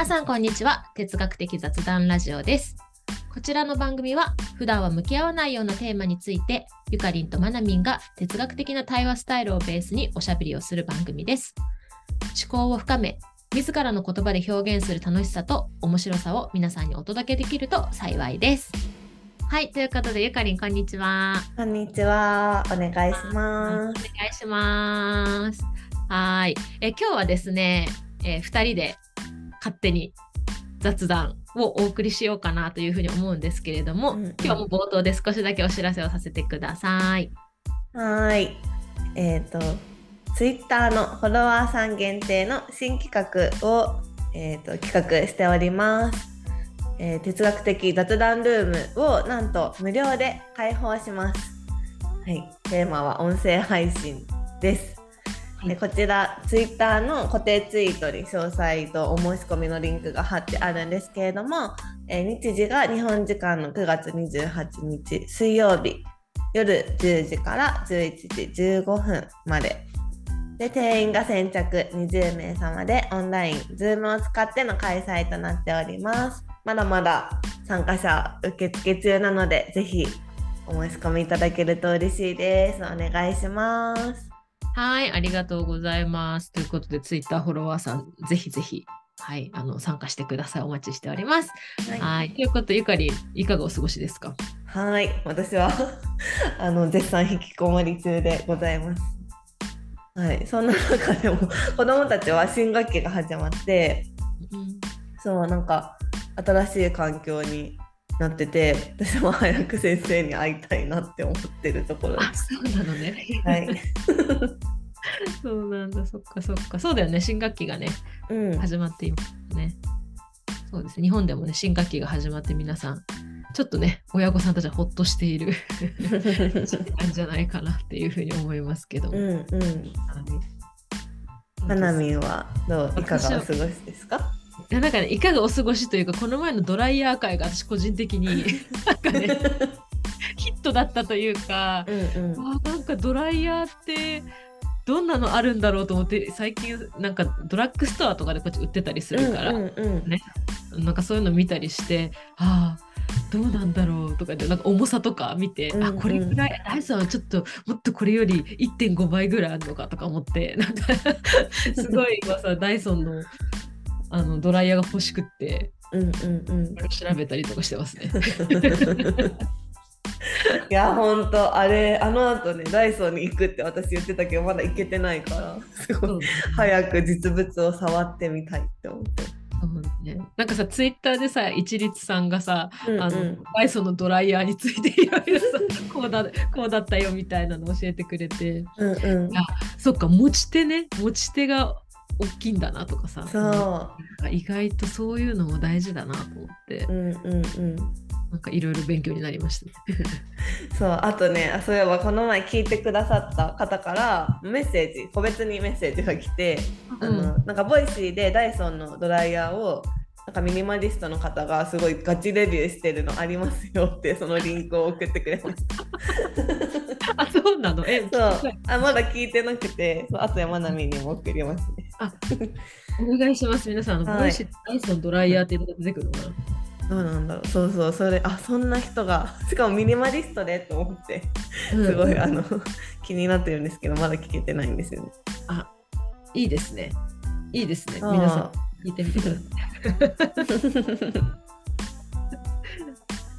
皆さんこんにちは。哲学的雑談ラジオです。こちらの番組は普段は向き合わないようなテーマについてゆかりんとまなみんが哲学的な対話スタイルをベースにおしゃべりをする番組です。思考を深め自らの言葉で表現する楽しさと面白さを皆さんにお届けできると幸いです。はいということでゆかりんこんにちは。こんにちは。お願いしおます。願いします。はい。え今日はですね、え2人で勝手に雑談をお送りしようかなというふうに思うんですけれども、うんうん今日も冒頭で少しだけお知らせをさせてください。はーい。えっ、と、ツイッターのフォロワーさん限定の新企画を、えー、と企画しております。えー哲学的雑談ルームをなんと無料で開放します。はい。テーマは音声配信です。でこちらツイッターの固定ツイートに詳細とお申し込みのリンクが貼ってあるんですけれども、え日時が日本時間の9月28日水曜日夜10時から11時15分まで。で定員が先着20名様でオンライン Zoom を使っての開催となっております。まだまだ参加者受付中なのでぜひお申し込みいただけると嬉しいです。お願いします。はい、ありがとうございます。ということで、ツイッターフォロワーさん、ぜひぜひ、はい、あの参加してください。お待ちしております。はいはい、ということで、ゆかりん、いかがお過ごしですか？はい、私は あの絶賛引きこもり中でございます。はい、そんな中でも 子供たちは新学期が始まって、そうなんか新しい環境になってて、私も早く先生に会いたいなって思ってるところであ、そうなのね。す。はい、そうなんだ、そっかそっか。そうだよね、新学期がね、うん、始まっていますね。そうですね、日本でもね、新学期が始まって皆さん、ちょっとね、親御さんたちはほっとしている なんじゃないかなっていうふうに思いますけども。うん、うん。はいまなみんはどういかがお過ごしですか？いやなんかね、いかがお過ごしというか、この前のドライヤー会が私個人的に なんかね、ヒットだったというか、うん、うん。あーなんかドライヤーってどんなのあるんだろうと思って、最近なんかドラッグストアとかでこっち売ってたりするから、うんうんうんなんかそういうの見たりして、ああ、どうなんだろうとかで、なんか重さとか見て、うんうんあ、これぐらい、ダイソンはちょっともっとこれより1.5倍ぐらいあるのかとか思って、なんか すごい今さ、ダイソンのあのドライヤーが欲しくって、うんうんうん。調べたりとかしてますね。いやほんと。あれあの後ねダイソーに行くって私言ってたけどまだ行けてないからすごい。早く実物を触ってみたいって思って。そうね、なんかさ、ツイッターでさ、一律さんがさ、うんうん。あのダイソンのドライヤーについていろいろさこうだこうだったよみたいなの教えてくれて、うんうん、そっか、持ち手ね、持ち手が大きいんだなとかさ、そ意外とそういうのも大事だなと思ってう、、うんうんうん、なんかいろいろ勉強になりましたね。そうあとねあそういえばこの前聞いてくださった方からメッセージ個別にメッセージが来て、あのなんか Voicy でダイソンのドライヤーをなんかミニマリストの方がすごいガチレビューしてるのありますよってそのリンクを送ってくれました。あ、そうなの？え、そうあまだ聞いてなくてそうあと山並にも送りますね。あ お願いします。皆さん、はいダイソンドライヤーって出てくるのかな？どうなんだろうそうそうそれあそんな人が しかもミニマリストでと思ってすごい、あの 気になってるんですけどまだ聞けてないんですよね。いいですね。いいですね。皆さん、聞いてみてください。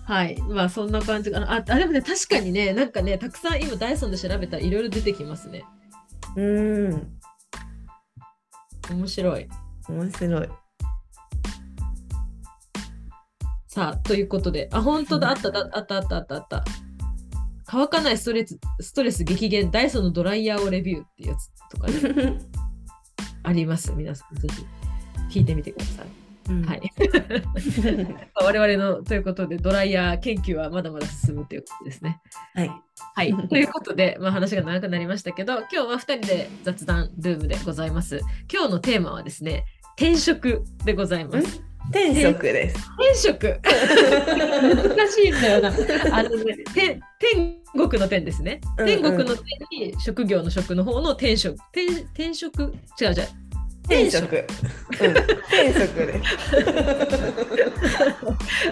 はい。まあ、そんな感じかな。あ、あでもね、確かにね、なんかね、たくさん今、ダイソンで調べたらいろいろ出てきますね。うーん面白い。面白い。さあ、ということで、あ、本当だ、あった、だあった、あった、あった、あった。乾かないストレス、ストレス激減、ダイソンのドライヤーをレビューってやつとかね、あります。皆さん、ぜひ聞いてみてください。うんはい。我々のということで、ドライヤー研究はまだまだ進むということですね。はい。はい。ということで、まあ、話が長くなりましたけど、今日は2人で雑談ルームでございます。今日のテーマはですね、転職でございます。天職です。転職？難しいんだよな。あのね、て天国の天ですね。天国の天に職業の職の方の転職。転転職？違う違う。転職。うん、転職です。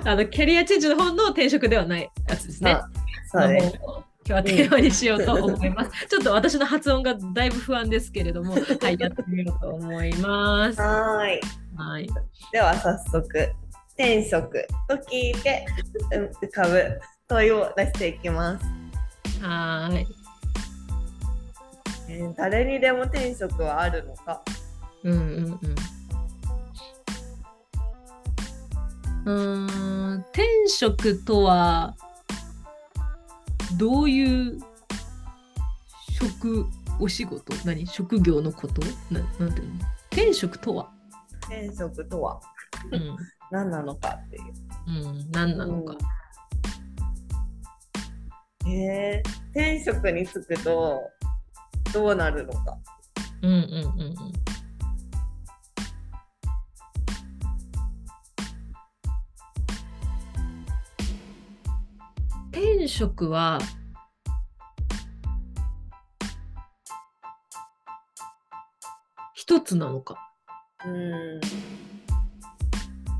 あのキャリアチェンジの方の転職ではないやつですね。あそうで今日はテーマにしようと思います。ちょっと私の発音がだいぶ不安ですけれども、はい、やってみようと思います。はーい。はい。では早速、転職と聞いてうん浮かぶ問いを出していきます。はーい。えー誰にでも転職はあるのかうんうんうん。うーん、転職とは、どういう職、お仕事？何？職業のこと？ななんていうの？転職とは、転職とは？うん、何なのかっていう。うん、何なのか。えー、転職に就くとどうなるのか。うんうんうんうん。転職は一つなのか？うーん。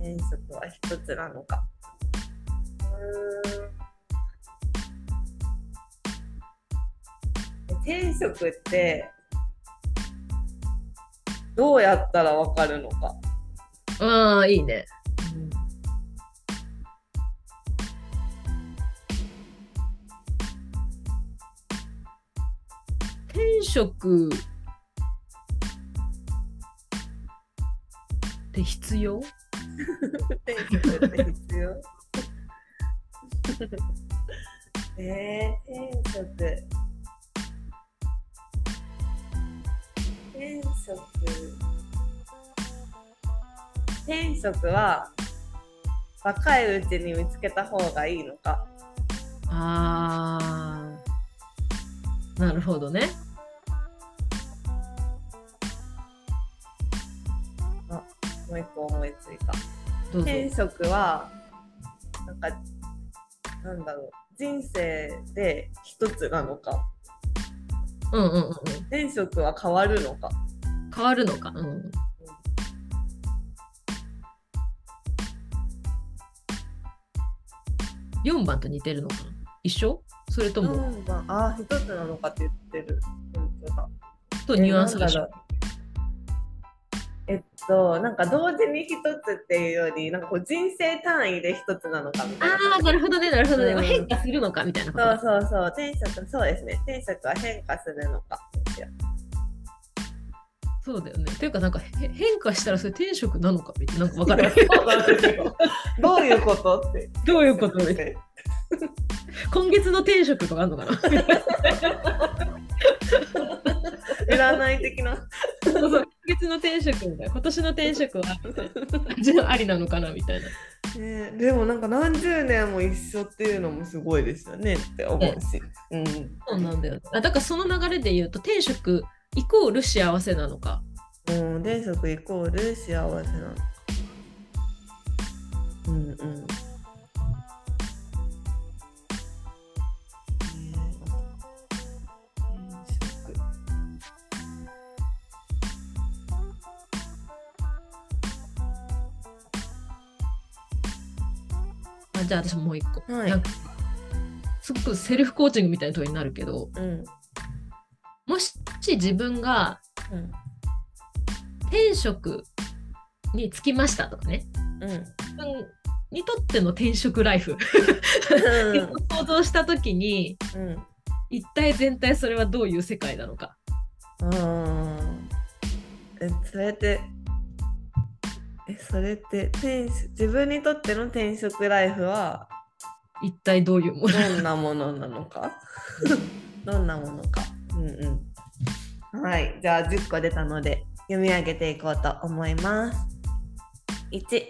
転職は一つなのか。うーん。転職ってどうやったらわかるのか。ああ、いいね。転職って必要？転職って必要？えー、転職。転職。転職は若いうちに見つけた方がいいのか？ああ、なるほどね。もう一個思いついた。転職はなんかなんだろう人生で一つなのかうんうんうんうん。転職は変わるのか変わるのか。うん。4番と似てるのかな？一緒？それとも、うんまああー一つなのかって言ってる。とニュアンスがえっとなんか同時に一つっていうよりなんかこう人生単位で一つなのかみたいな。ああ、なるほどね、なるほどね。うん。変化するのかみたいなそうだ。そうそう。転職そうですね。転職は変化するのかそうだよね。っていうか、なんかへ変化したらそれ転職なのかみたいな。なんか分かる。そうなんですよ。どういうことって。どういうことって 今月の転職とかあるのかな？占い的なそうそう今月の転職みたいな。今年の転職は味のありなのかなみたいな。ね、でもなんか何十年も一緒っていうのもすごいですよねって思うし、うん、そうなんだよ、ね。あだからその流れで言うと転職イコール幸せなのか。うん、転職イコール幸せなの。うんうん。じゃあ私もう一個。はい。なんかすごくセルフコーチングみたいな問いになるけど、うん。もし自分がうん。転職につきましたとかね、うん自分にとっての転職ライフ。想像したときに、うん。一体全体それはどういう世界なのか。あーえそれってえそれって転職自分にとっての転職ライフは一体どういうもの？どんなものなのか？どんなものか？うんうん。はい。じゃあ10個出たので読み上げていこうと思います。1、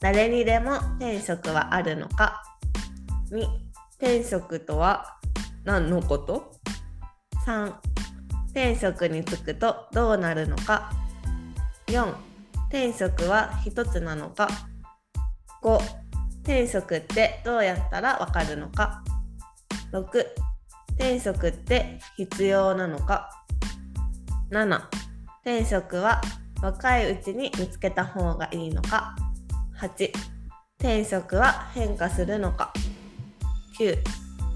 誰にでも転職はあるのか？2、転職とは何のこと ?3、転職に就くとどうなるのか？4、転職は一つなのか。5、転職ってどうやったらわかるのか。6転職って必要なのか。7転職は若いうちに見つけた方がいいのか。8転職は変化するのか。9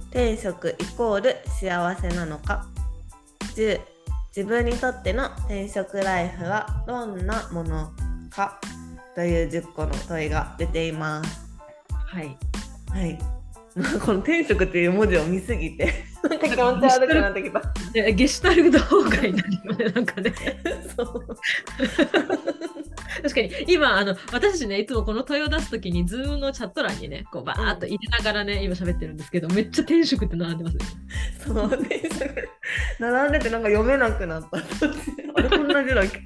転職イコール幸せなのか。10自分にとっての転職ライフはどんなものか？という10個の問いが出ています。はい。はい。この転職っていう文字を見すぎて、なんか気持ち悪くなってきた。でゲシュタルト崩壊になるよね、なんかね。そう。確かに今あの私たちねいつもこの問いを出すときに Zoom のチャット欄にねこうバーっと入れながらね、今喋ってるんですけどめっちゃ転職って並んでますね。そう、転職。並んでてなんか読めなくなった。あれこんな字だっけ？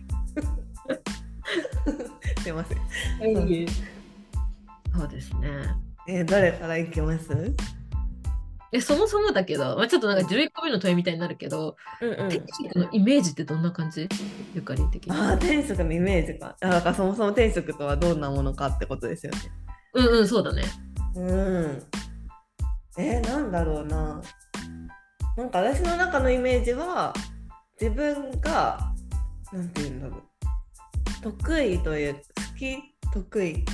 すいません。そうですね。えー、誰からいきます？えそもそもだけど、まあ、ちょっとなんか11個目の問いみたいになるけど、うんうん転職のイメージってどんな感じ？ゆかりん的に。ああ、転職のイメージか。あだからそもそも転職とはどんなものかってことですよね。うんうんそうだね。うん。えー、なんだろうな。なんか私の中のイメージは自分がなんて言うんだろう得意という好き得意、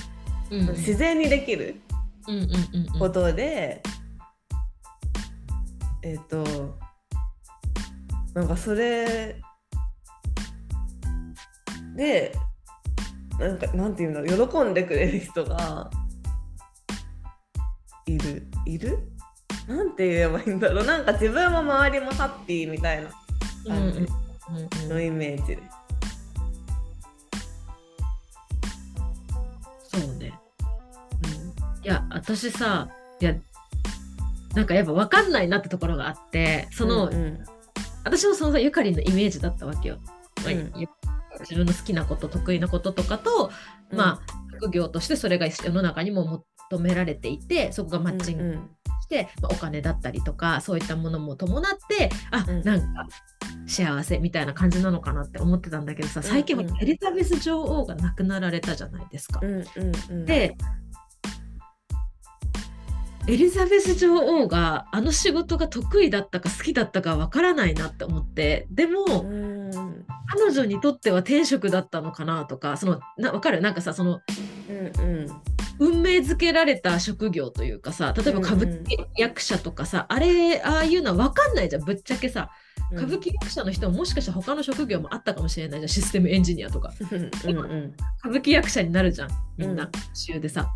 うん。うん自然にできるうんうんうんうん。ことで、えっ、となんかそれでなんかなんて言うんだろう喜んでくれる人がいるいる？なんて言えばいいんだろう。なんか自分も周りもハッピーみたいな感じうんうんうんのイメージ。です。や私さいやなんかやっぱ分かんないなってところがあってその、うんうん。私もそのさゆかりんのイメージだったわけよ。まあうん。ゆ自分の好きなこと得意なこととかと、まあ副業としてそれが世の中にも求められていてそこがマッチングうんうん。して、まあ、お金だったりとかそういったものも伴ってあ、うん。なんか幸せみたいな感じなのかなって思ってたんだけどさ最近はうん。うんエリザベス女王が亡くなられたじゃないですか。うんうんうん、でエリザベス女王があの仕事が得意だったか好きだったかわからないなって思ってでも、うん彼女にとっては転職だったのかなとかそのな分かる？なんかさそのうんうん。運命づけられた職業というかさ例えば歌舞伎役者とかさ、あれああいうのは分かんないじゃん。ぶっちゃけさ歌舞伎役者の人ももしかしたら他の職業もあったかもしれないじゃんシステムエンジニアとか。うんうん歌舞伎役者になるじゃんみんうなん週でさ、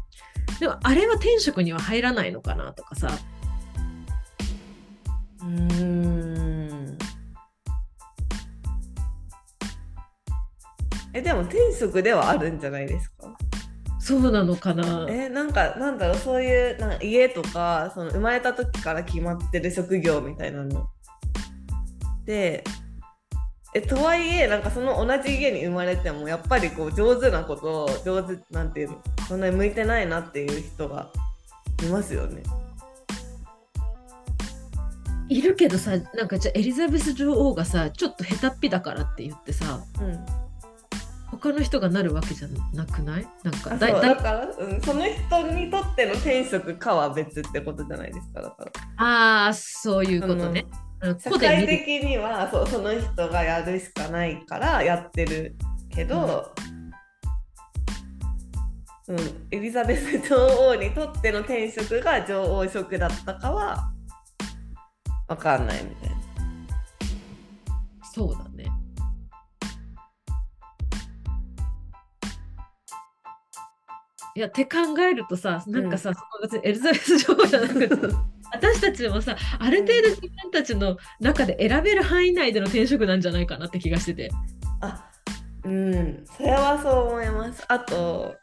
でもあれは転職には入らないのかなとかさ。うん。えでも転職ではあるんじゃないですか？そうなのかな。えなんかなんだろうそういうなんか家とかその生まれた時から決まってる職業みたいなのでえとはいえなんかその同じ家に生まれてもやっぱりこう上手なことを上手なんていうのそんなに向いてないなっていう人がいますよね。いるけどさなんかじゃあエリザベス女王がさちょっと下手っぴだからって言ってさうん、他の人がなるわけじゃなくない？なんかあだだから、うん、その人にとっての転職かは別ってことじゃないですかだから。ああそういうことね。うん社会的にはそうその人がやるしかないからやってるけど、うんエリザベス女王にとっての転職が女王職だったかは分かんないみたいな。そうだね。いやって考えるとさなんかさ、その別にエリザベス女王じゃなくて 私たちもさある程度自分たちの中で選べる範囲内での転職なんじゃないかなって気がしてて。あうんそれはそう思います。あと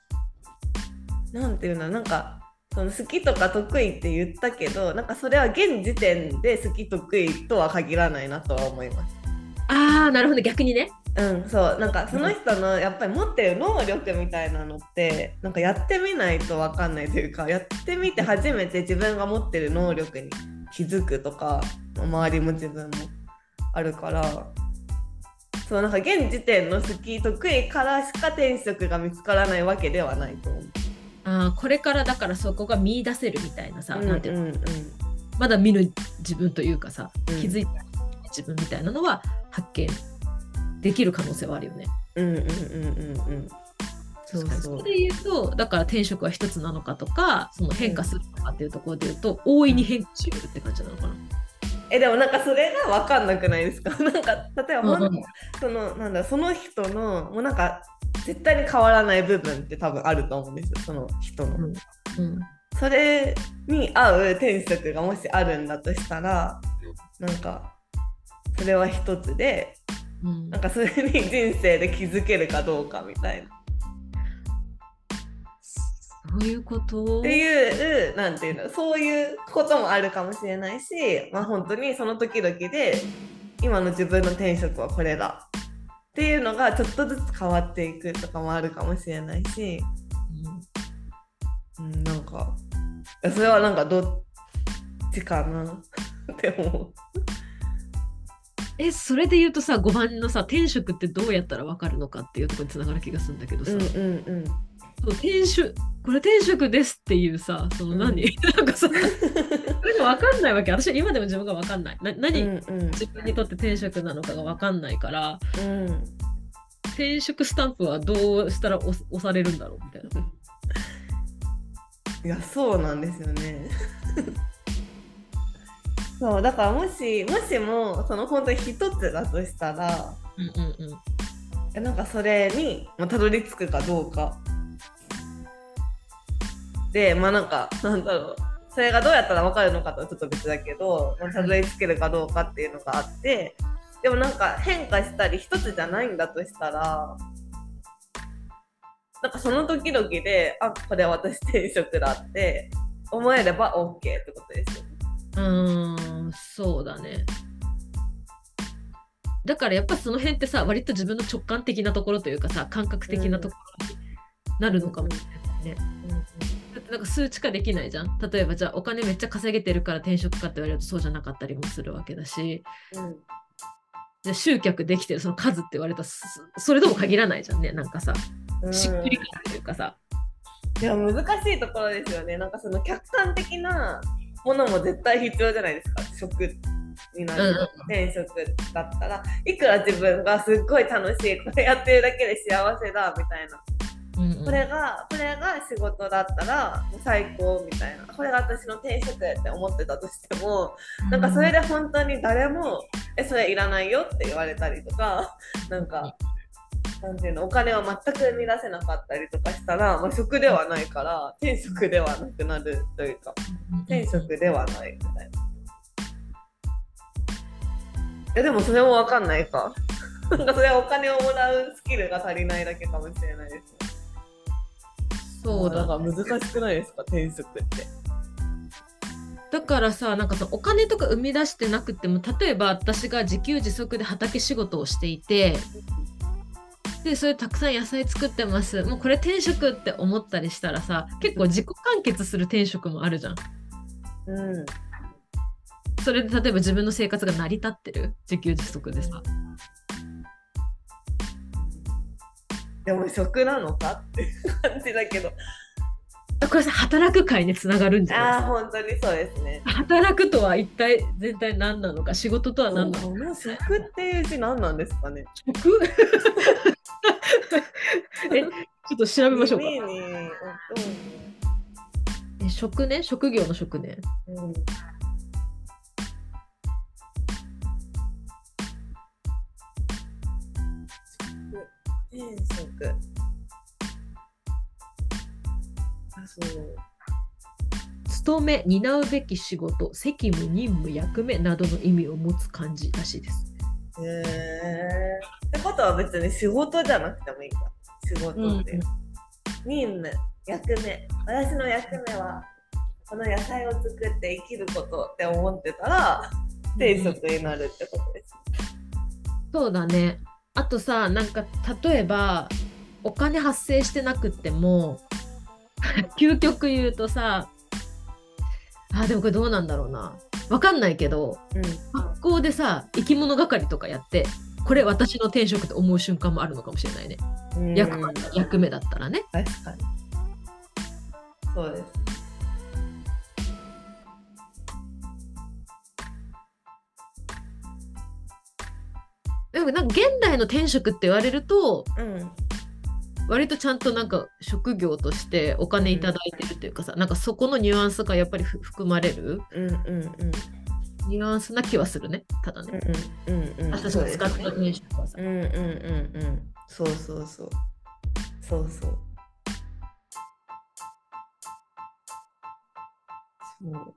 なんていうのなんかその好きとか得意って言ったけどなんかそれは現時点で好き得意とは限らないなとは思います。ああなるほど逆にね。うん、そうなんかその人のやっぱり持ってる能力みたいなのってなんかやってみないと分かんないというかやってみて初めて自分が持ってる能力に気づくとか周りも自分もあるからそうなんか現時点の好き得意からしか転職が見つからないわけではないと思う。あーこれからだからそこが見出せるみたいなさ、うんなんていうの？うんうん。まだ見ぬ自分というかさ、うん。気づいた自分みたいなのは発見できる可能性はあるよね。うんうんうんうんうん。そうそう。それで言うとだから転職は一つなのかとかその変化するのかっていうところで言うと、大いに変化しうるって感じなのかな。えでもなんかそれが分かんなくないですか？なんか例えばうん。そのなんだその人のもうなんか絶対に変わらない部分って多分あると思うんですよ。その人の、うん。うん。それに合う転職がもしあるんだとしたらなんかそれは一つでうん。なんかそれに人生で気づけるかどうかみたいな。そういうこと？っていうなんていうのそういうこともあるかもしれないしまあ本当にその時々で今の自分の転職はこれだ。っていうのがちょっとずつ変わっていくとかもあるかもしれないし、うん。うん、なんかそれはなんかどっちかな？って思う。えそれで言うとさ5番のさ転職ってどうやったら分かるのかっていうところにつながる気がするんだけどさ、うんうんうん。そう転職これ転職ですっていうさその何、なんかさそれが分かんないわけ。私は今でも自分が分かんない。な何、うんうん。自分にとって転職なのかが分かんないから。うん。転職スタンプはどうしたら押押されるんだろうみたいな。いやそうなんですよね。そうだからもしもしもその本当に一つだとしたらうんうんうん。えなんかそれにまあたどり着くかどうか。でまあなんかなんだろう。それがどうやったら分かるのかとはちょっと別だけど、まあ、たどり着けるかどうかっていうのがあってでもなんか変化したり一つじゃないんだとしたらなんかその時々であこれ私転職だって思えれば OK ってことですよね。うーんそうだね。だからやっぱその辺ってさ割と自分の直感的なところというかさ感覚的なところになるのかもしれないね。だってなんか数値化できないじゃん。例えばじゃあお金めっちゃ稼げてるから転職かって言われるとそうじゃなかったりもするわけだしうんじゃあ集客できてるその数って言われたらそそれとも限らないじゃんねなんかさうんしっくり感というかさ。いや難しいところですよね。なんかその客観的なものも絶対必要じゃないですか。職になる、転職だったらいくら自分がすっごい楽しいこれやってるだけで幸せだみたいな。うんうんこれがこれが仕事だったらもう最高みたいな。これが私の転職って思ってたとしても、なんかそれで本当に誰もえそれいらないよって言われたりとか、なんか。なんていうのお金を全く生み出せなかったりとかしたら、まあ、職ではないから転職ではなくなるというか転職ではないみたいな。えでもそれも分かんないか。なんかそれはお金をもらうスキルが足りないだけかもしれないですね。そうだか難しくないですか？転職って。だからさなんかさお金とか生み出してなくても例えば私が自給自足で畑仕事をしていてでそれたくさん野菜作ってますもうこれ転職って思ったりしたらさ結構自己完結する転職もあるじゃんうん。それで例えば自分の生活が成り立ってる？自給自足でさでも職なのかっていう感じだけど。これさ働く会につながるんじゃああ、ない本当にそうですね。働くとは一体全体何なのか？仕事とは何なのか？この職っていう字何なんですかね？職？えちょっと調べましょうかえ職ね？職業の職ね？うん転職。あ、そう。勤め担うべき仕事責務任務役目などの意味を持つ漢字らしいです。へえ。ってことは別に仕事じゃなくてもいいんだ。仕事って。うん任務、役目。私の役目は、この野菜を作って生きることって思ってたら、転職になるってことです。そうだね。あとさなんか例えばお金発生してなくっても 究極言うとさあでもこれどうなんだろうなわかんないけど学校でさ生き物係とかやってこれ私の転職って思う瞬間もあるのかもしれないね。うん。役うん役目だったらね。確かに。そうです。でもなんか現代の転職って言われるとうん割とちゃんとなんか職業としてお金いただいてるっていうかさ、なんかそこのニュアンスがやっぱりふ含まれるうんうんうん。ニュアンスな気はするねただね、うんうんうん私たちが使ってた転職はさ。うんうんうんうんそうそうそう。そうそう。そう。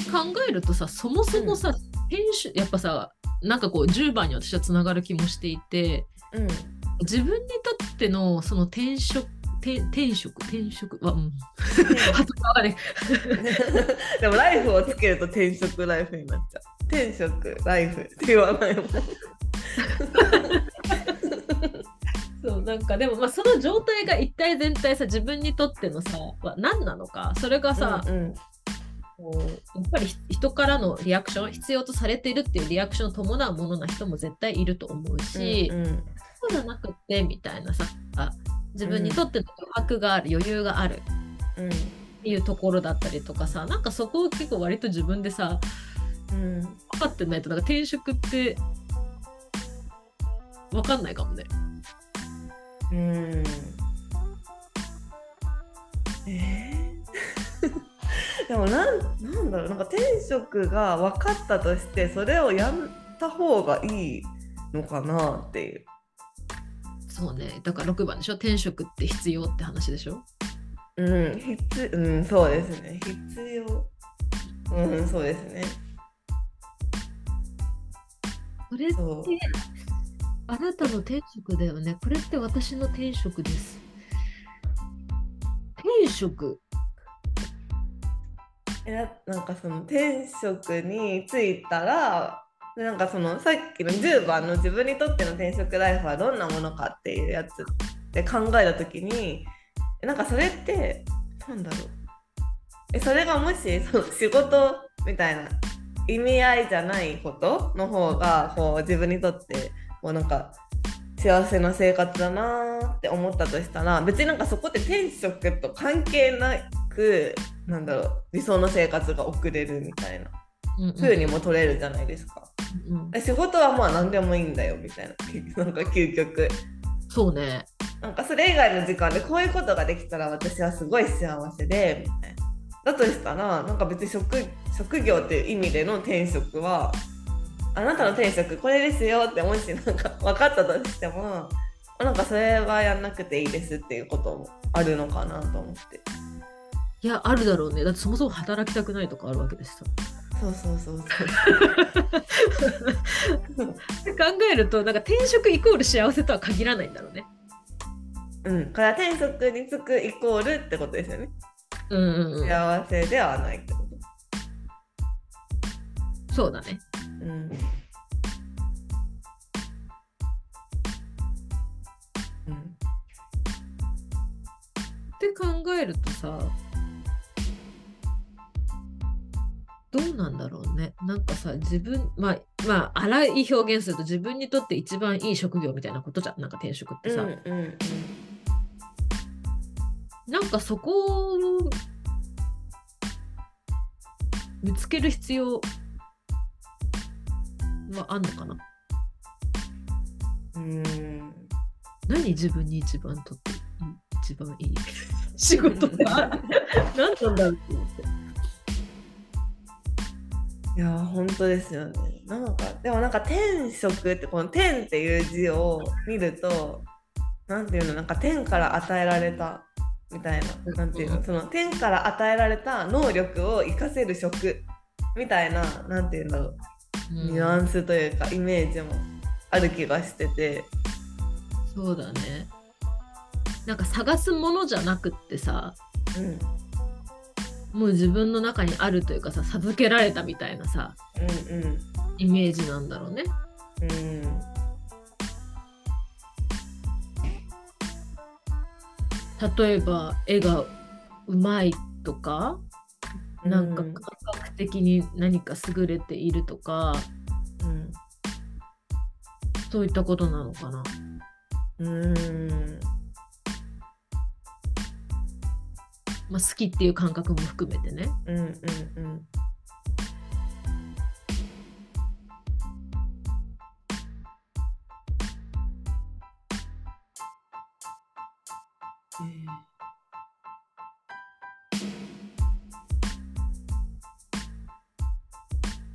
って考えるとさそもそもさ、転職やっぱさなんかこう10番に私はつながる気もしていてうん自分にとってのその転職転転職転職？はうん。でもライフをつけると転職ライフになっちゃう。転職ライフって言わないもん。そうなんかでもまあその状態が一体全体さ自分にとってのさは何なのか？それがさ、うんうん。こうやっぱり人からのリアクション必要とされているっていうリアクションを伴うものな人も絶対いると思うし、うんうんそうじゃなくてみたいなさあ自分にとっての余白がある余裕がある。うん。っていうところだったりとかさなんかそこを結構割と自分でさうん。分かってないとなんか転職って分かんないかもね。うん。えー？でもなんなんだろうなんか転職が分かったとしてそれをやった方がいいのかなっていう。そうねだから6番でしょ？転職って必要って話でしょ？うん、必うん、そうですね。必要。うん、そうですね。これって。あなたの転職だよねこれって私の転職です転職えななんかその転職に就いたらなんかそのさっきの10番の自分にとっての転職ライフはどんなものかっていうやつで考えた時にえなんかそれってなんだろう。えそれがもしその仕事みたいな意味合いじゃないことの方がこう自分にとってこうなんか幸せな生活だなーって思ったとしたら別になんかそこで転職と関係なくなんだろう理想の生活が送れるみたいな。風にも取れるじゃないですか。うん。え仕事はまあ何でもいいんだよみたいな。なんか究極。そうね。なんかそれ以外の時間でこういうことができたら私はすごい幸せでみたいな。だとしたらなんか別に職職業っていう意味での転職はあなたの転職これですよってもしなんか分かったとしてもなんかそれはやんなくていいですっていうこともあるのかなと思って。いやあるだろうね。だってそもそも働きたくないとかあるわけですさそうそうそうそう。考えるとなんか転職イコール幸せとは限らないんだろうねうん、これは転職に就くイコールってことですよね。うんうんうん幸せではないってこそうだねと。うん。うんって考えるとさどうなんだろうね。なんかさ自分まあまあ荒い表現すると自分にとって一番いい職業みたいなことじゃん。なんか転職ってさ、うんうんなんかそこを見つける必要はあんのかな？うん。うん何自分に一番とって一番いい？仕事が 何なんだろうって思っていや本当ですよね。なんかでもなんか天職ってこの天っていう字を見るとなんていうのなんか天から与えられたみたいななんていうのその天から与えられた能力を活かせる職みたいななんていうんだろう。うん。ニュアンスというかイメージもある気がしてて。そうだね。なんか探すものじゃなくってさうんもう自分の中にあるというかさ授けられたみたいなさうんうん。イメージなんだろうね。うん。例えば絵がうまいとかなんかうん。感覚的に何か優れているとか、うん。そういったことなのかな。うんまあ、好きっていう感覚も含めてね。うんうんうん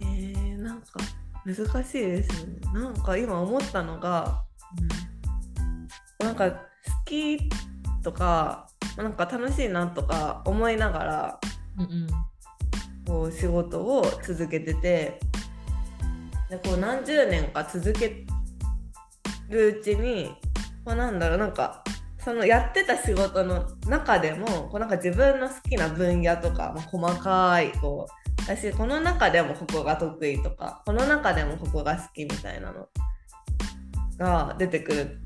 えー、え、なんか難しいですよね。なんか今思ったのが、うん、なんか好きとかなんか楽しいなとか思いながら、うんうん。こう仕事を続けててでこう何十年か続けるうちに、まあ、なんだろうなんかそのやってた仕事の中でもこうなんか自分の好きな分野とか、まあ、細かいこう私この中でもここが得意とかこの中でもここが好きみたいなのが出てくる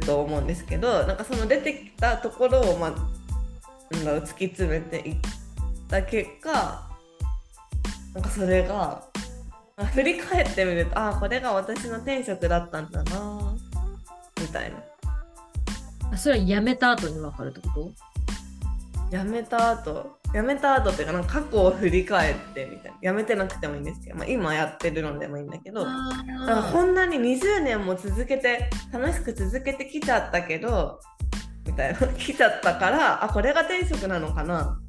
と思うんですけどなんかその出てきたところを、まあ、突き詰めていった結果なんかそれがあ振り返ってみるとああこれが私の天職だったんだなみたいな。あそれは辞めた後に分かるってこと？辞めた後辞めた後っていうかなんか過去を振り返ってみたいな。辞めてなくてもいいんですけど、まあ、今やってるのでもいいんだけどだからこんなに20年も続けて楽しく続けてきちゃったけどみたいな。来ちゃったからあこれが天職なのかな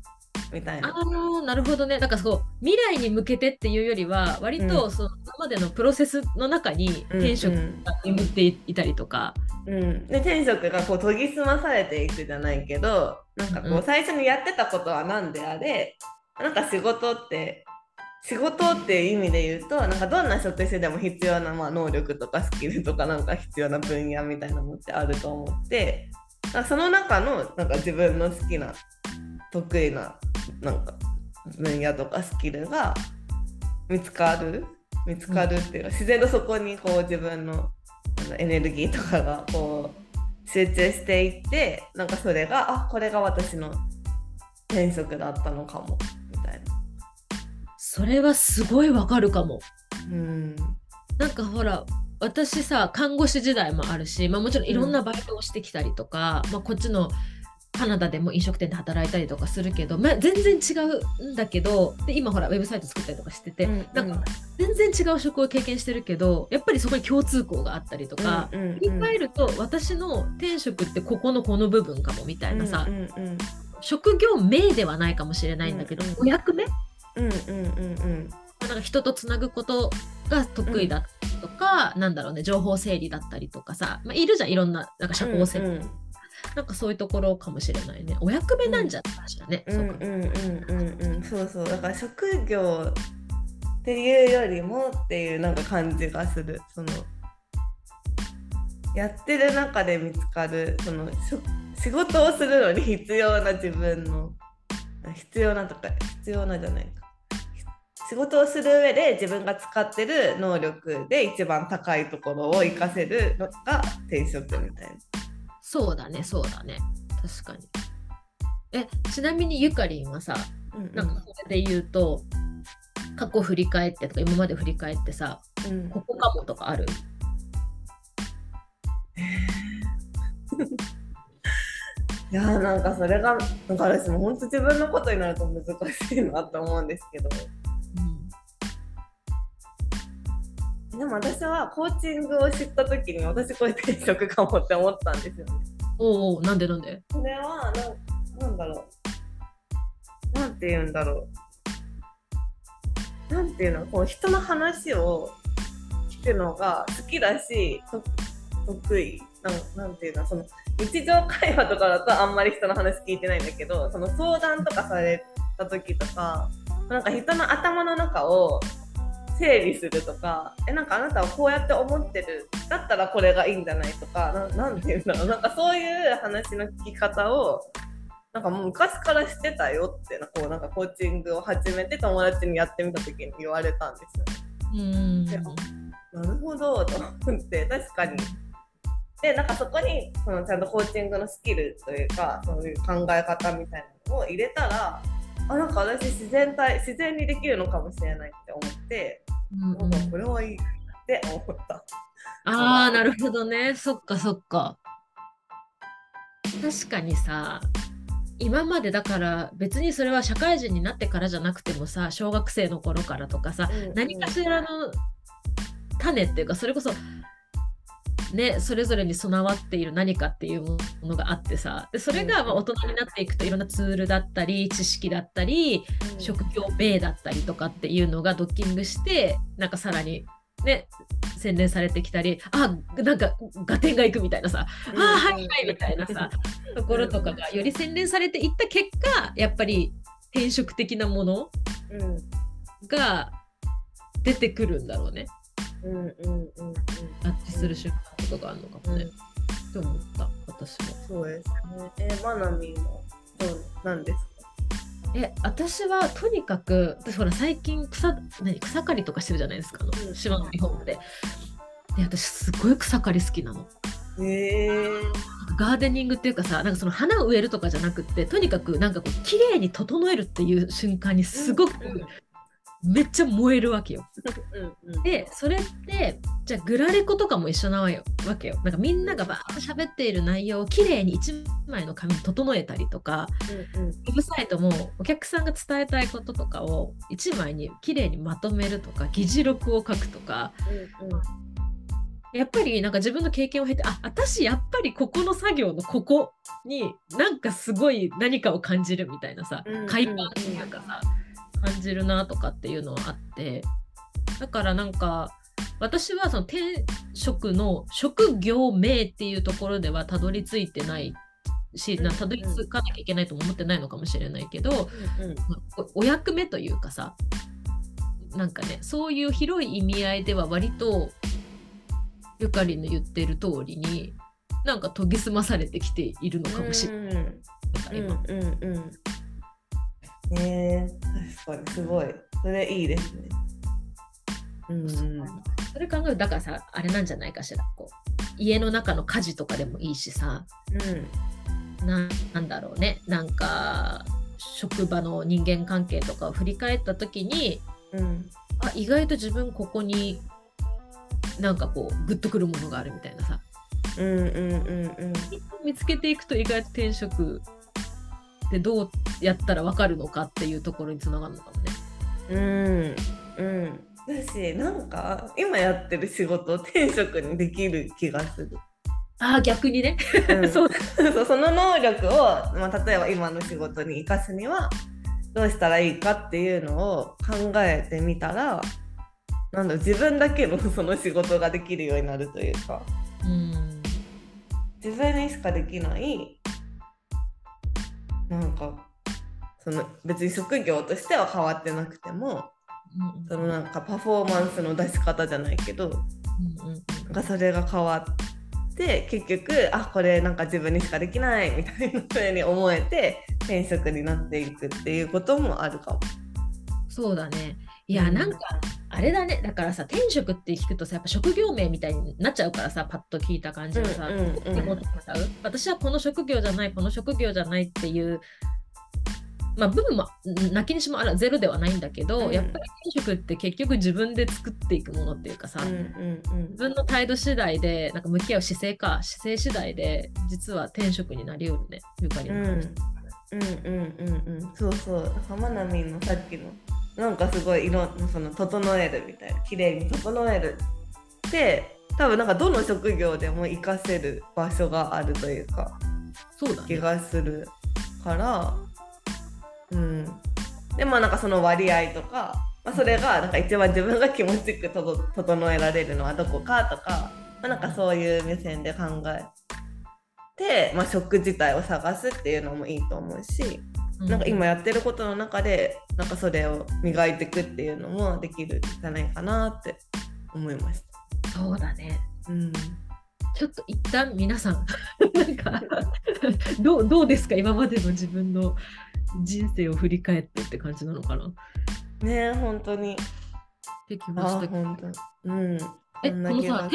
みたいな。ああなるほどね。だからそう未来に向けてっていうよりは割とその今までのプロセスの中に転職が眠っていたりとか、うん、で天職がこう研ぎ澄まされていくじゃないけどなんかこうんう最初にやってたことは何であれなんか仕事って仕事っていう意味で言うとなんかどんな職種でも必要な、まあ、能力とかスキルとかなんか必要な分野みたいなのってあると思ってなんかその中のなんか自分の好きな得意ななんか分野とかスキルが見つかる？見つかるっていうか、自然とそこにこう自分のエネルギーとかがこう集中していってなんかそれがあこれが私の転職だったのかもみたいな。それはすごいわかるかも。うんなんかほら私さ看護師時代もあるし、まあ、もちろんいろんなバイトをしてきたりとか、まあ、こっちのカナダでも飲食店で働いたりとかするけど、まあ、全然違うんだけどで今ほらウェブサイト作ったりとかしてて、うんなんか全然違う職を経験してるけどやっぱりそこに共通項があったりとか、うんうんうん。振り返ると私の転職ってここのこの部分かもみたいなさ、うんうん職業名ではないかもしれないんだけど、うんうん。お役目？うんうんうんなんか人とつなぐことが得意だったりとか、なんだろうね情報整理だったりとかさ、まあ、いるじゃんいろんななんか社交性、うんうんなんかそういうところかもしれないね。お役目なんじゃないかしらね、うん。うんそうんうんうん。そうそう。だから職業っていうよりもっていうなんか感じがする。そのやってる中で見つかるその仕事をするのに必要な自分の必要なとか必要なじゃないか。仕事をする上で自分が使ってる能力で一番高いところを活かせるのが転職みたいな。そうだねそうだね。確かに。えちなみにゆかりんはさうんうん。なんかそれで言うと過去振り返ってとか今まで振り返ってさうん。ここかもとかある？いやーなんかそれがなんか私も本当自分のことになると難しいなと思うんですけどでも私はコーチングを知った時に私これ転職かもって思ったんですよね。おうおうなんでなんで？それはなんなんだろう。なんて言うんだろう。なんていうのこう人の話を聞くのが好きだしと得意。なんなんていうのその日常会話とかだとあんまり人の話聞いてないんだけどその相談とかされた時とかなんか人の頭の中を整理するとかえなんかあなたはこうやって思ってるだったらこれがいいんじゃないとかななんていうんだろうなんかそういう話の聞き方をなんかもう昔からしてたよってなこうなんかコーチングを始めて友達にやってみた時に言われたんですよね。うんでなるほどと思って確かに。でなんかそこにそのちゃんとコーチングのスキルというかそういう考え方みたいなのを入れたらあなんか私自然体自然にできるのかもしれないって思って、うんうん。これはいいって思った。ああなるほどね。そっかそっか。確かにさ今までだから別にそれは社会人になってからじゃなくてもさ小学生の頃からとかさ、うんうん。何かしらの種っていうかそれこそね、それぞれに備わっている何かっていうものがあってさ。でそれがまあ大人になっていくといろんなツールだったり知識だったり、職業名だったりとかっていうのがドッキングしてなんかさらにね洗練されてきたりあなんか合点がいくみたいなさ、あはいはいみたいなさところとかがより洗練されていった結果やっぱり転職的なものが出てくるんだろうね。うんうんうんうん、合致する瞬間とかがあるのかもね。って思った私も。そうですね。えー、マナミもどうなんですか？え私はとにかく私ほら最近草何草刈りとかしてるじゃないですかあの、うん、島のリフォームで。で私すごい草刈り好きなの。へえガーデニングっていうかさなんかその花を植えるとかじゃなくってとにかくなんかこう綺麗に整えるっていう瞬間にすごくめっちゃ燃えるわけよ。うんうん、でそれってじゃあグラレコとかも一緒なわけよ。なんかみんながバーッと喋っている内容をきれいに1枚の紙に整えたりとか、うんうん、ウェブサイトもお客さんが伝えたいこととかを1枚にきれいにまとめるとか議事録を書くとか。うんうんやっぱりなんか自分の経験を経てあ私やっぱりここの作業のここになんかすごい何かを感じるみたいなさ快感っていうかさ、感じるなとかっていうのはあって。だからなんか私はその転職の職業名っていうところではたどり着いてないし、なたどり着かなきゃいけないとも思ってないのかもしれないけど、うんうん、おお役目というかさなんかねそういう広い意味合いでは割とゆかりの言ってる通りになんか研ぎ澄まされてきているのかもしれない。うんうんうんね確かにすごい。それいいですね。うん、それ考えるだからさあれなんじゃないかしらこう。家の中の家事とかでもいいしさ、うん、ななんだろうね。なんか職場の人間関係とかを振り返った時に、うん、あ意外と自分ここになんかこうグッとくるものがあるみたいなさ、うんうんうんうん、見つけていくと意外と転職でどうやったら分かるのかっていうところにつながるのかもね。うんうん。だしなんか今やってる仕事転職にできる気がする。あ逆にね、うん、そう。その能力を、まあ、例えば今の仕事に生かすにはどうしたらいいかっていうのを考えてみたらなんだ自分だけの その仕事ができるようになるというか、うん、自分にしかできないなんかその別に職業としては変わってなくても、うん、そのなんかパフォーマンスの出し方じゃないけど、うんうん、なんかそれが変わって結局あこれなんか自分にしかできないみたいなふうに思えて転職になっていくっていうこともあるかも。そうだねいや、なんか、あれだね、だからさ、転職って聞くとさ、やっぱ職業名みたいになっちゃうからさ、パッと聞いた感じがさ、私はこの職業じゃない、この職業じゃないっていう、まあ、部分も泣きにしもあらゼロではないんだけど、うん、やっぱり転職って結局自分で作っていくものっていうかさ、うんうんうん、自分の態度次第でなんか向き合う姿勢か姿勢次第で実は転職になりうるね。ゆかりの、うん、うんうんうんうん。そうそう。浜波のさっきのなんかすごい色その整えるみたいな綺麗に整えるって多分なんかどの職業でも活かせる場所があるというかそうだ、ね、気がするからうんでもなんかその割合とか、まあ、それがなんか一番自分が気持ちよく整えられるのはどこかとか、まあ、なんかそういう目線で考えて、まあ、職自体を探すっていうのもいいと思うし。なんか今やってることの中でなんかそれを磨いていくっていうのもできるんじゃないかなって思いました。そうだね、うん、ちょっと一旦皆さん なんか どうどうですか今までの自分の人生を振り返ってって感じなのかな？ね本当に。できました本当うん。えこのさ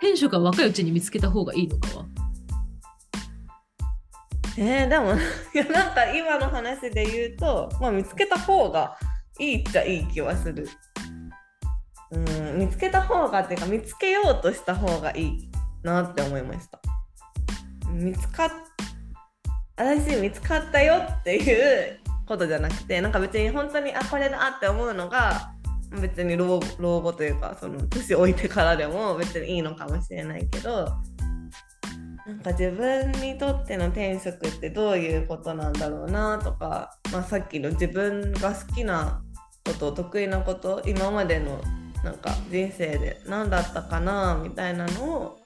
転職は若いうちに見つけた方がいいのかは？えー、でもいやなんか今の話で言うと、まあ、見つけた方がいいっちゃいい気はする。うん見つけた方がっていうか見つけようとした方がいいなって思いました。見つかっ私見つかったよっていうことじゃなくてなんか別に本当にあこれだって思うのが別に老老後というかその年老いてからでも別にいいのかもしれないけどなんか自分にとっての転職ってどういうことなんだろうなとか、まあ、さっきの自分が好きなこと得意なこと今までのなんか人生で何だったかなみたいなのを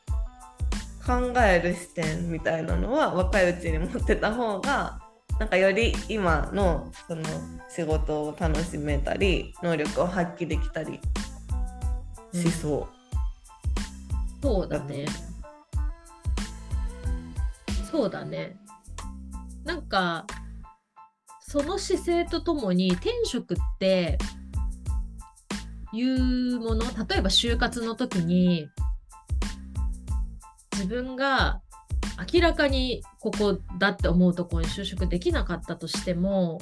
考える視点みたいなのは若いうちに持ってた方がなんかより今のその仕事を楽しめたり能力を発揮できたりしそう。そうだね。そうだね。なんかその姿勢とともに転職っていうもの例えば就活の時に自分が明らかにここだって思うところに就職できなかったとしても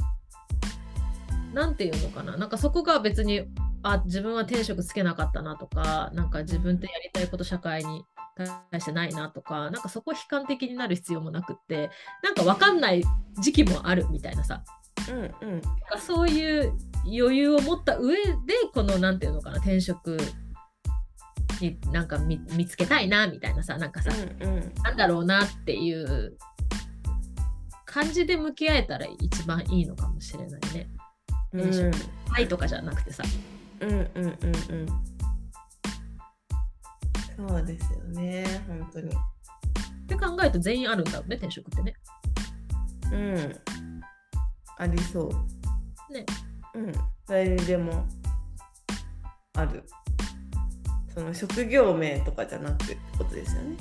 何て言うのかななんかそこが別にあ自分は転職つけなかったなとかなんか自分とやりたいこと社会に対してないなとかなんかそこ悲観的になる必要もなくってなんか分かんない時期もあるみたいなさ、うんうん、そういう余裕を持った上でこの何て言うのかな転職になんか見つけたいなみたいなさなんかさ、うんうん、なんだろうなっていう感じで向き合えたら一番いいのかもしれないね。うん、はいとかじゃなくてさ。うんうんうんうん。そうですよね本当に。って考えると全員あるんだろうね転職ってね。うん。ありそう。ね。うん。誰にでもある。その職業名とかじゃなくてことですよね。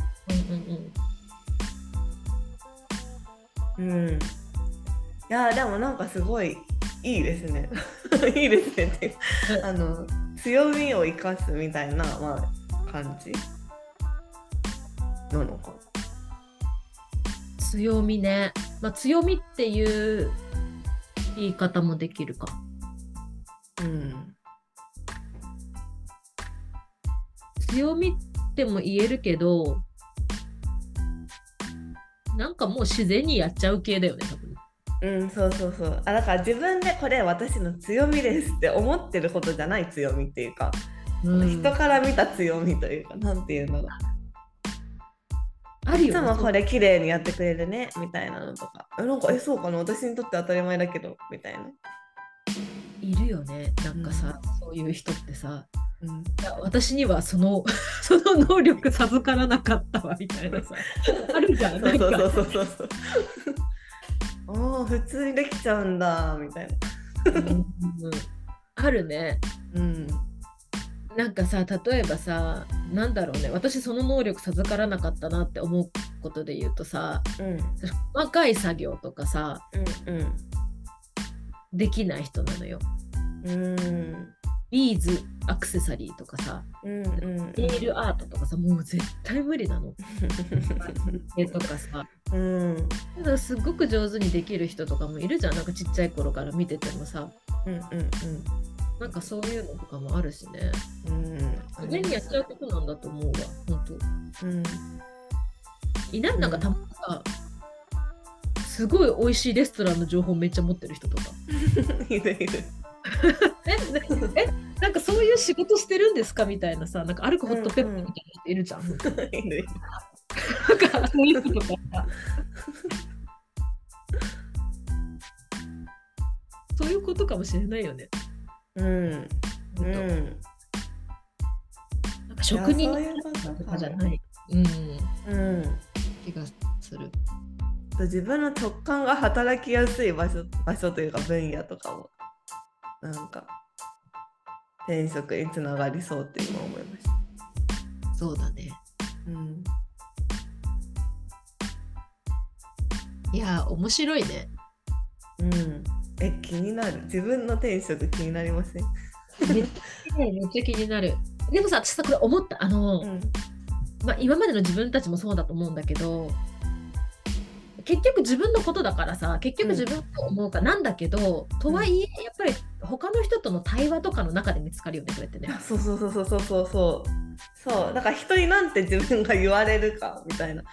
うんうんうん。うん。いやでもなんかすごいいいですね。いいですねってあの強みを生かすみたいな、まあ、感じ？なのか。強みね。まあ、強みっていう言い方もできるか。うん。強みっても言えるけど、なんかもう自然にやっちゃう系だよね、多分。うん、そうそうそう。あだから自分でこれ私の強みですって思ってることじゃない強みっていうか、うん、人から見た強みというか、なんていうんだろう。あるいつもこれ綺麗にやってくれるねみたいなのとか。なんかえそうかな？私にとって当たり前だけどみたいな。いるよね。なんかさ、うん、そういう人ってさ。うん、私にはその その能力授からなかったわみたいなさ。あるじゃん そうそうそうそう。そう ああ普通にできちゃうんだみたいな、うん、あるね。うんなんかさ例えばさなんだろうね。私その能力授からなかったなって思うことで言うとさ、うん、細かい作業とかさ、うんうん、できない人なのよ。うん。ビーズアクセサリーとかさ、うんうん、ネイルアートとかさもう絶対無理なの。絵とかさ、うん、だからすっごく上手にできる人とかもいるじゃん。なんかちっちゃい頃から見ててもさ、うんうんうん、なんかそういうのとかもあるしね。うん、目にやっちゃうことなんだと思うわ本当。うん、いないなんかたまにさ、すごい美味しいレストランの情報めっちゃ持ってる人とか。いるいる。ええなんかそういう仕事してるんですかみたいなさなんか歩くホットペッパーみたいな人いるじゃん。うんうん、なんかそういう人とか そういうことかもしれないよね。うん。うん。なんか職人とかじゃない。うん。うん。気がする。自分の直感が働きやすい場所場所というか分野とかもなんか転職につながりそうって今思いましたそうだねうんいや面白いねうんえ気になる。自分の転職気になりません？めっちゃ気になる。でもさ私さこれ思った。あの、うん、まあ、今までの自分たちもそうだと思うんだけど結局自分のことだからさ結局自分と思うかなんだけど、うん、とはいえやっぱり他の人との対話とかの中で見つかるよねこれってね。そうそうそうそうそうそう。そう。だから人になんて自分が言われるかみたいな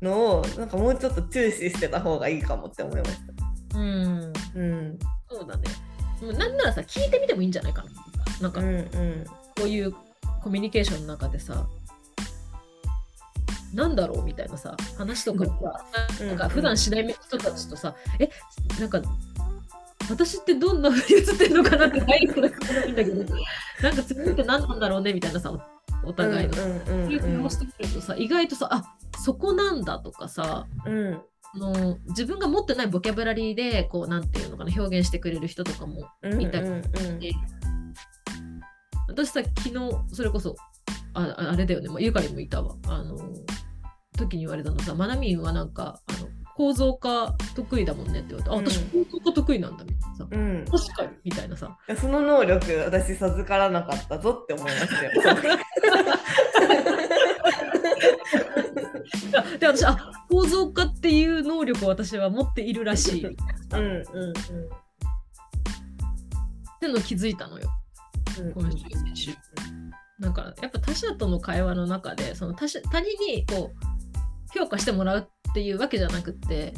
のをなんかもうちょっと注視してた方がいいかもって思いました。うん、うん、そうだね。なんならさ聞いてみてもいいんじゃないかな。なんかうんうん。こういうコミュニケーションの中でさなんだろうみたいなさ話とかさ、うん。なんか普段しない人たちとさ、えなんか私ってどんな風に映ってるのかなってないんだけどなんか次って何なんだろうねみたいなさおお互いの。うんそういう会話してくるとさ意外とさあそこなんだとかさうんの自分が持ってないボキャブラリーでこうなんていうのかな表現してくれる人とかもうんいたりうんうん私さ昨日それこそあああれだよね、まあ、ゆかりもいたわ。あの時に言われたのさまなみんはなんかあの構造化得意だもんねって言われて、あ私構造化得意なんだみたいなさうん。確かにみたいなさ。その能力私授からなかったぞって思いましたよ。で私あ構造化っていう能力を私は持っているらしい。っうんうん。てのを気づいたのよ。うん今週先週。だからやっぱ他者との会話の中でその他者他人にこう評価してもらうっていうわけじゃなくって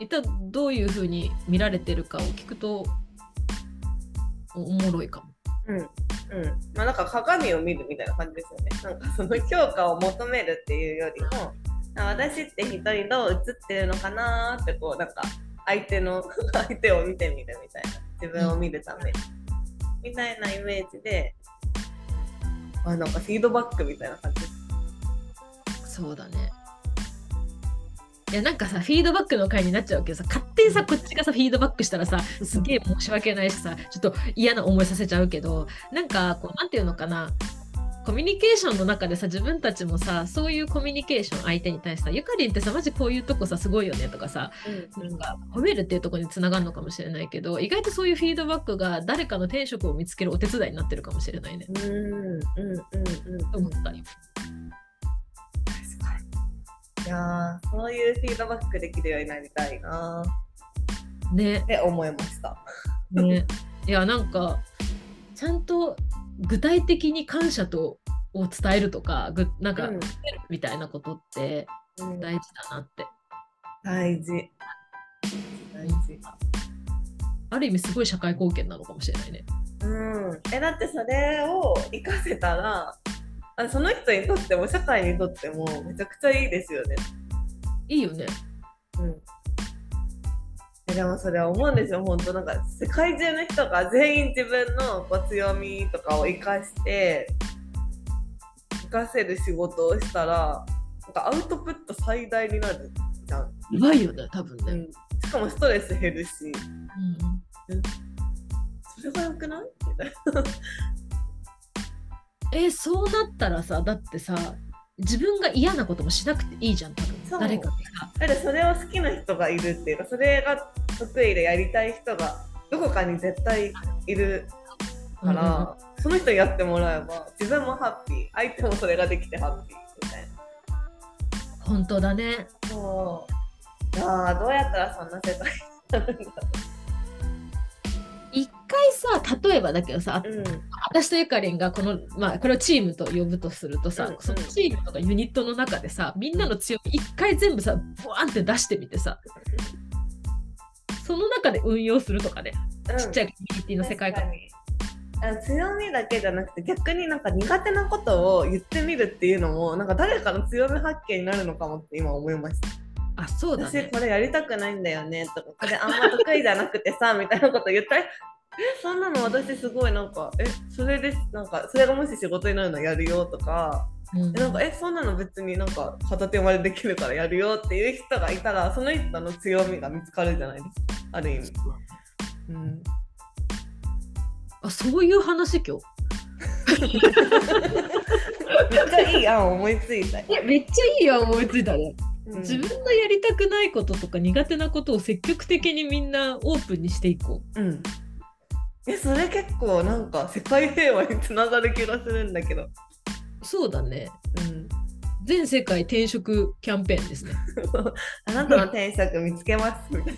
一体どういうふうに見られてるかを聞くとおおもろいかも。うんうんまあなんか鏡を見るみたいな感じですよね。なんかその評価を求めるっていうよりも私って一人どう映ってるのかなってこうなんか相手の 相手を見てみるみたいな自分を見るために、みたいなイメージであなんかフィードバックみたいな感じです。そうだね。いやなんかさフィードバックの回になっちゃうけどさ。勝手にさこっちがさフィードバックしたらさすげえ申し訳ないしさちょっと嫌な思いさせちゃうけどなんかこうなんていうのかな。コミュニケーションの中でさ自分たちもさそういうコミュニケーション相手に対してさゆかりんってさマジこういうとこさすごいよねとかさなんか褒めるっていうところにつながるのかもしれないけど意外とそういうフィードバックが誰かの転職を見つけるお手伝いになってるかもしれないね。うんうんうんうん。と思ったり。いやーそういうフィードバックできるようになりたいなーねって思いました。ね、いやなんかちゃんと具体的に感謝とを伝えるとかぐなんか、うんみたいなことってうん大事だなって、大事。大事。ある意味すごい社会貢献なのかもしれないね。うん。え、だってそれを活かせたら、あその人にとっても社会にとってもめちゃくちゃいいですよね。いいよね。うん。えでもそれは思うんですよ、本当なんか世界中の人が全員自分のこう強みとかを生かして、生かせる仕事をしたら、なんかアウトプット最大になるじゃん。うまいよね多分ね。うん。しかもストレス減るし、うんそれが良くない？みたいな。えそうなったらさだってさ自分が嫌なこともしなくていいじゃん多分。誰かがさ。だってそれを好きな人がいるっていうかそれが得意でやりたい人がどこかに絶対いるから、その人にやってもらえば自分もハッピー。相手もそれができてハッピーみたい本当だね。なそう。いやーどうやったらそんな世界になるんだ一回さ例えばだけどさろう、うん、私とゆかりんがこの、まあ、これをチームと呼ぶとするとさ、うんうん。そのチームとかユニットの中でさみんなの強み一回全部さボワンって出してみてさその中で運用するとかね、ちっちゃいコミュニティの世界観強みだけじゃなくて逆になんか苦手なことを言ってみるっていうのもなんか誰かの強み発見になるのかもって今思いました。あそうだ私ねこれやりたくないんだよねとかこれあんま得意じゃなくてさみたいなこと言ったらえ そんなの私すごいなんかえそれですなんかそれがもし仕事になるのやるよとかうん。えなんかえそんなの別になんか片手までできるからやるよっていう人がいたらその人の強みが見つかるじゃないですか。ある意味、うん、あそういう話今日？めっちゃいい案思いついた、いやめっちゃいいよ思いついたね、うん。自分のやりたくないこととか苦手なことを積極的にみんなオープンにしていこうんえそれ結構なんか世界平和につながる気がするんだけど、うそうだね。うん、全世界転職キャンペーンですね。あなたの転職見つけます。みたい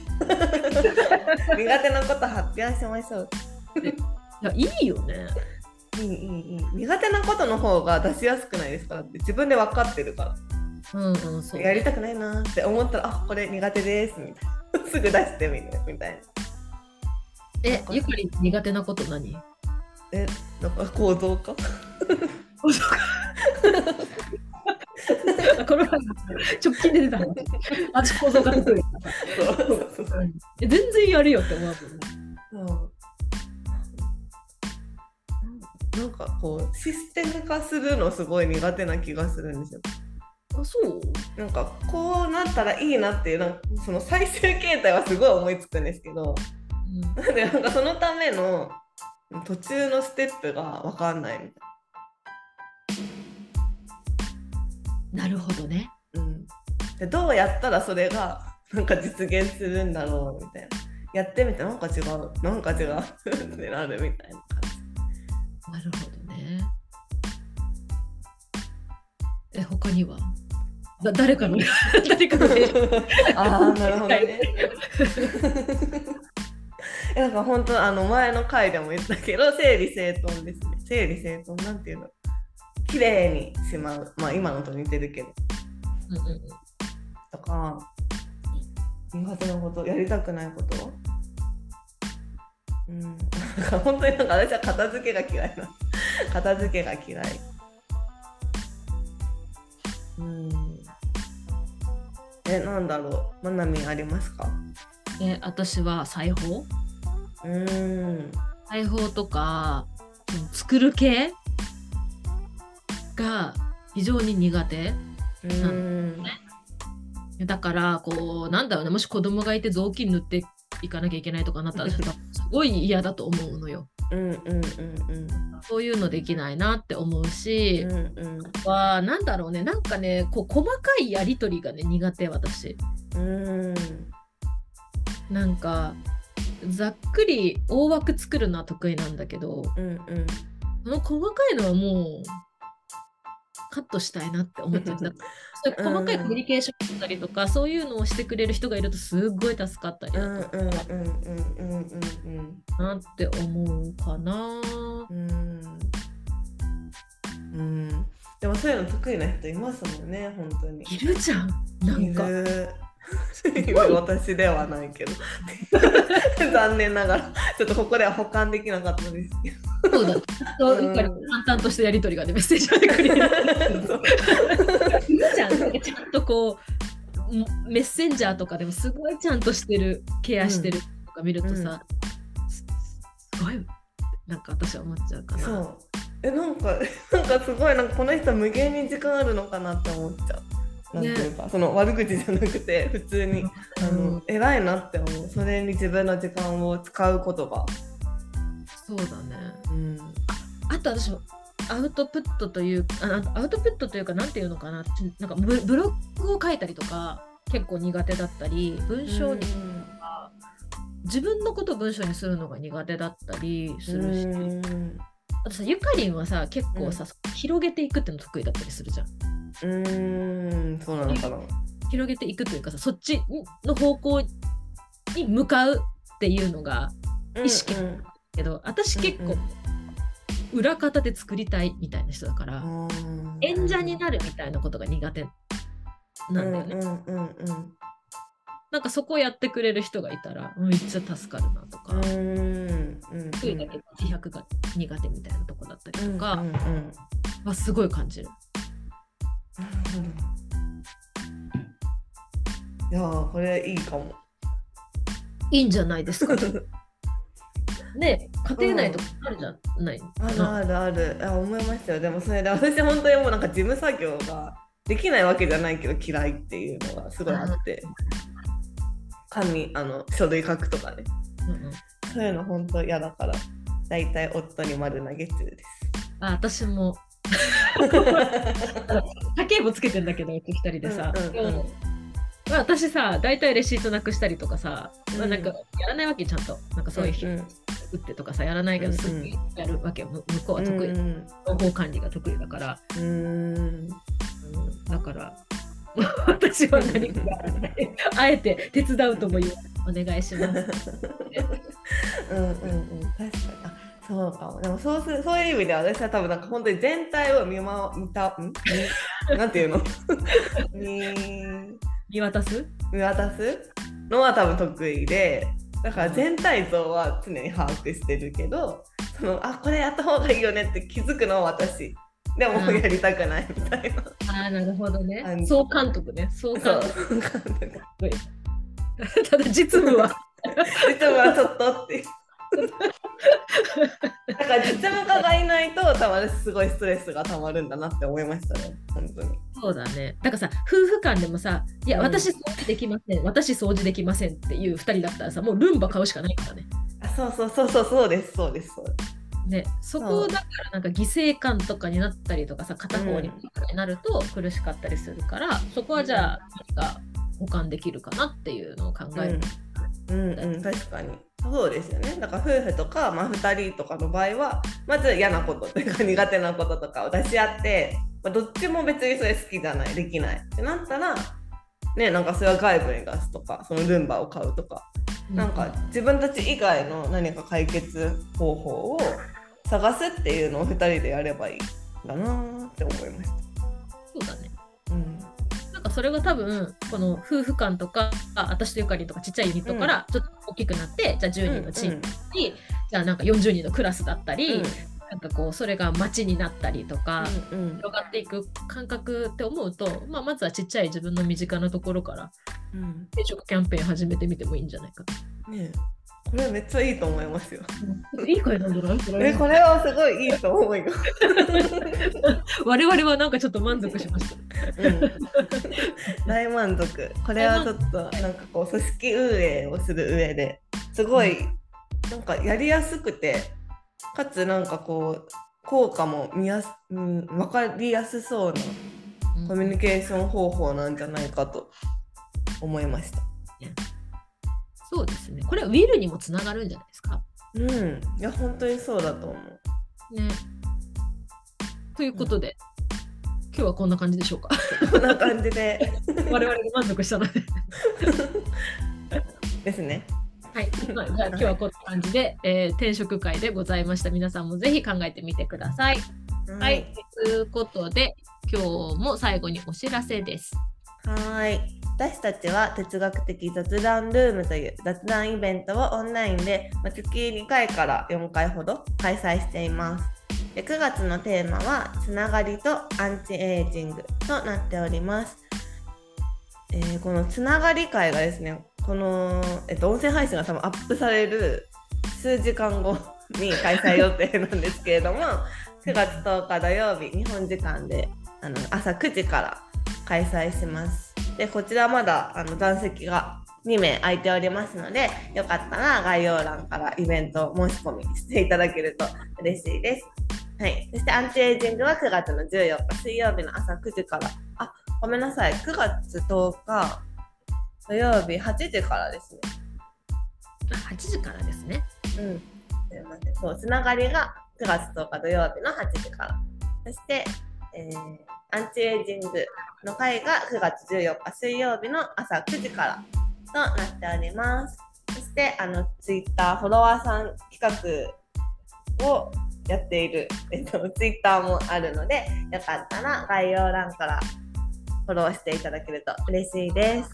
な苦手なこと発表しましょう。いやいいよね。いいいいいい苦手なことの方が出しやすくないですか？だって自分で分かってるから。うんうんそうやりたくないなって思ったらあこれ苦手ですみたいな。すぐ出してみるみたいえ、ゆかり苦手なこと何？えなんか構造か？この前直近で出た話。あち構造が得意。全然やるよって思うもんね。なんかこうシステム化するのすごい苦手な気がするんですよ。あ、そう？なんかこうなったらいいなっていうなんかその再生形態はすごい思いつくんですけどなん。でなんかそのための途中のステップが分かんないみたなるほどね。いな、うん、でどうやったらそれがなんか実現するんだろうみたいな。やってみてなんか違う。なんか違う。ってなるみたいな感なるほどね。え、他には？だ誰かの誰かのじああなるほどね。え なんか本当あの前の回でも言ったけど整理整頓ですね。整理整頓なんていうの。綺麗にしまう。まあ今のと似てるけど。うんうんとか苦手なことやりたくないこと？うん。なんか本当になんか私は片付けが嫌いな片付けが嫌い。うん。えなんだろう。まなみありますか？え私は裁縫？うん裁縫とか作る系が非常に苦手うんだからこうなんだろうね。もし子供がいて雑巾塗っていかなきゃいけないとかなったら すごい嫌だと思うのよ。うんうんうんそういうのできないなって思うし、うんうん。はなんだろうね。なんかねこう細かいやり取りがね苦手私。うん。なんかざっくり大枠作るのは得意なんだけどうんうんその細かいのはもうカットしたいなって思っちゃった。細かいコミュニケーションだったりとか、そういうのをしてくれる人がいるとすっごい助かったりうんだとうんうんうんうんうんなって思うかな。うんうんでもそういうの得意な人いますもんね本当にいるじゃん。なんかいる 私ではないけど。残念ながらちょっとここでは保管できなかったですけど。そうだ。そう。いうから淡々としたやり取りがねメッセージをくれる。いゃん。ちゃん。とこうメッセンジャーとかでもすごいちゃん。としてるケアしてるとか見るとさ、すすごいなん。か私は思っちゃうかな。そうえなん。かなん。かすごいなん。かこの人無限に時間あるのかなって思っちゃう。なんていうか、その悪口じゃなくて 普通に、あの偉いなって思う。それに自分の時間を使うことが、そうだね。うん、あと私アウトプットというあアウトプットというかなんていうのかな。ちなんかブブログを書いたりとか結構苦手だったり文章に、自分のことを文章にするのが苦手だったりするし、うん。あとさゆかりんはさ結構さ、広げていくっていうの得意だったりするじゃん。うんそうなのかな。広げていくというかさそっちの方向に向かうっていうのが意識うん。うんけど私結構うん裏方で作りたいみたいな人だから、うん演者になるみたいなことが苦手なんだよね。うんうんうんなんかそこをやってくれる人がいたらめっちゃ助かるなとか、うんうん。うん得意だけど自白が苦手みたいなとこだったりとかうんうんうん。はすごい感じる。いやーこれいいかも。いいんじゃないですか？ね家庭内とかあるじゃないかあるな。あるあるあ思いましたよでもそれで私本当にもうなんか事務作業ができないわけじゃないけど嫌いっていうのがすごいあって紙あの書類書くとかねうんうんそういうの本当嫌だから大体夫に丸投げ中です。あ私も家計簿つけてんだけど。う人でさ、うんうんうんまあ、私さ大体レシートなくしたりとかさ、まあ、うんなんかやらないわけちゃんと。なんかそういう日うん打ってとかさやらないけどうんうん。すぐやるわけ向こうは得意、うん。情報管理が得意だから、うん。うんだから 私は何かやらない。あえて手伝うとも言う。お願いします。うんうんうん。確かに。あそうかもでもそうするそういう意味では私は多分なんか本当に全体を見,、ま、見たん？見なんていうの？見見渡す？見渡すのは多分得意でだから全体像は常に把握してるけどそのあこれやった方がいいよねって気づくのは私でもやりたくないみたいな。ああ、なるほどね総監督ね。総監そう督。ただ実務は。実はちょっとっていう。だから実務家がいないと多分私すごいストレスがたまるんだなって思いましたね本当に。そうだね。だからさ、夫婦間でもさ、いや、うん私掃除できません、私掃除できませんっていう2人だったらさ、もうルンバ買うしかないからね。あそうそうそうそうそうですそうですそうです。ね、そこだからなんか犠牲感とかになったりとかさ片方になると苦しかったりするから、そこはじゃあ何か補完できるかなっていうのを考える、うんうん、確かにそうですよね。だから夫婦とか、まあ、2人とかの場合はまず嫌なことというか苦手なこととかを出し合って、まあ、どっちも別にそれ好きじゃないできない。ってなったらねなんかそれは外部に出すとかそのルンバを買うとかなんか自分たち以外の何か解決方法を探すっていうのを2人でやればいいんだなーって思いました。そうだね。うんそれが多分この夫婦間とかあ私とゆかりんとかちっちゃいユニットからちょっと大きくなって、じゃあ10人のチームだったり、じゃあなんか40人のクラスだったり、なんかこうそれが街になったりとか、うんうん。広がっていく感覚って思うと、まあ、まずはちっちゃい自分の身近なところからうん。転職キャンペーン始めてみてもいいんじゃないかねえこれめっちゃいいと思いますよ。な。いい声なんじゃない？これえこれはすごいいいと思います。我々はなんかちょっと満足しました。うん、大満足。これはちょっとなんかこう組織運営をする上ですごいなんかやりやすくてかつなんかこう効果も見やす、うん、分かりやすそうなコミュニケーション方法なんじゃないかと思いました。そうですね。これはウィルにもつながるんじゃないですか？うん、いや本当にそうだと思う。ね。ということで、今日はこんな感じでしょうか？こんな感じで 我々が満足したので。ですね。はい。まあじゃあ今日はこんな感じで、えー転職会でございました。皆さんもぜひ考えてみてください。はい。ということで、今日も最後にお知らせです。はい。私たちは哲学的雑談ルームという雑談イベントをオンラインでまあ月2回から4回ほど開催しています。で9月のテーマはつながりとアンチエイジングとなっております。えーこのつながり会がですね、この、えっと、音声配信が多分アップされる数時間後に開催予定なんですけれども、9月10日土曜日、日本時間であの朝9時から開催します。で、こちらまだあの残席が2名空いておりますので、よかったら概要欄からイベント申し込みしていただけると嬉しいです。はい。そしてアンチエイジングは9月の14日水曜日の朝9時から、あ、ごめんなさい、9月10日土曜日8時からですね。あ8時からですね。うん。すいません。そう、つながりが9月10日土曜日の8時から。そして、えーアンチエイジングの会が9月14日水曜日の朝9時からとなっております。そして、あの、ツイッターフォロワーさん企画をやっている、えっと、ツイッターもあるので、よかったら概要欄からフォローしていただけると嬉しいです。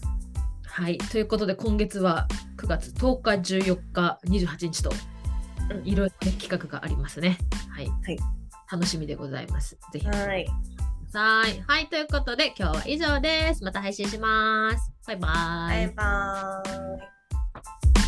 はい。ということで、今月は9月10日、14日、28日と、うんいろいろね企画がありますね。はい。はい楽しみでございます。ぜひ。はい。はい。はい。ということで、今日は以上です。また配信します。バイバイ。バイバーイ。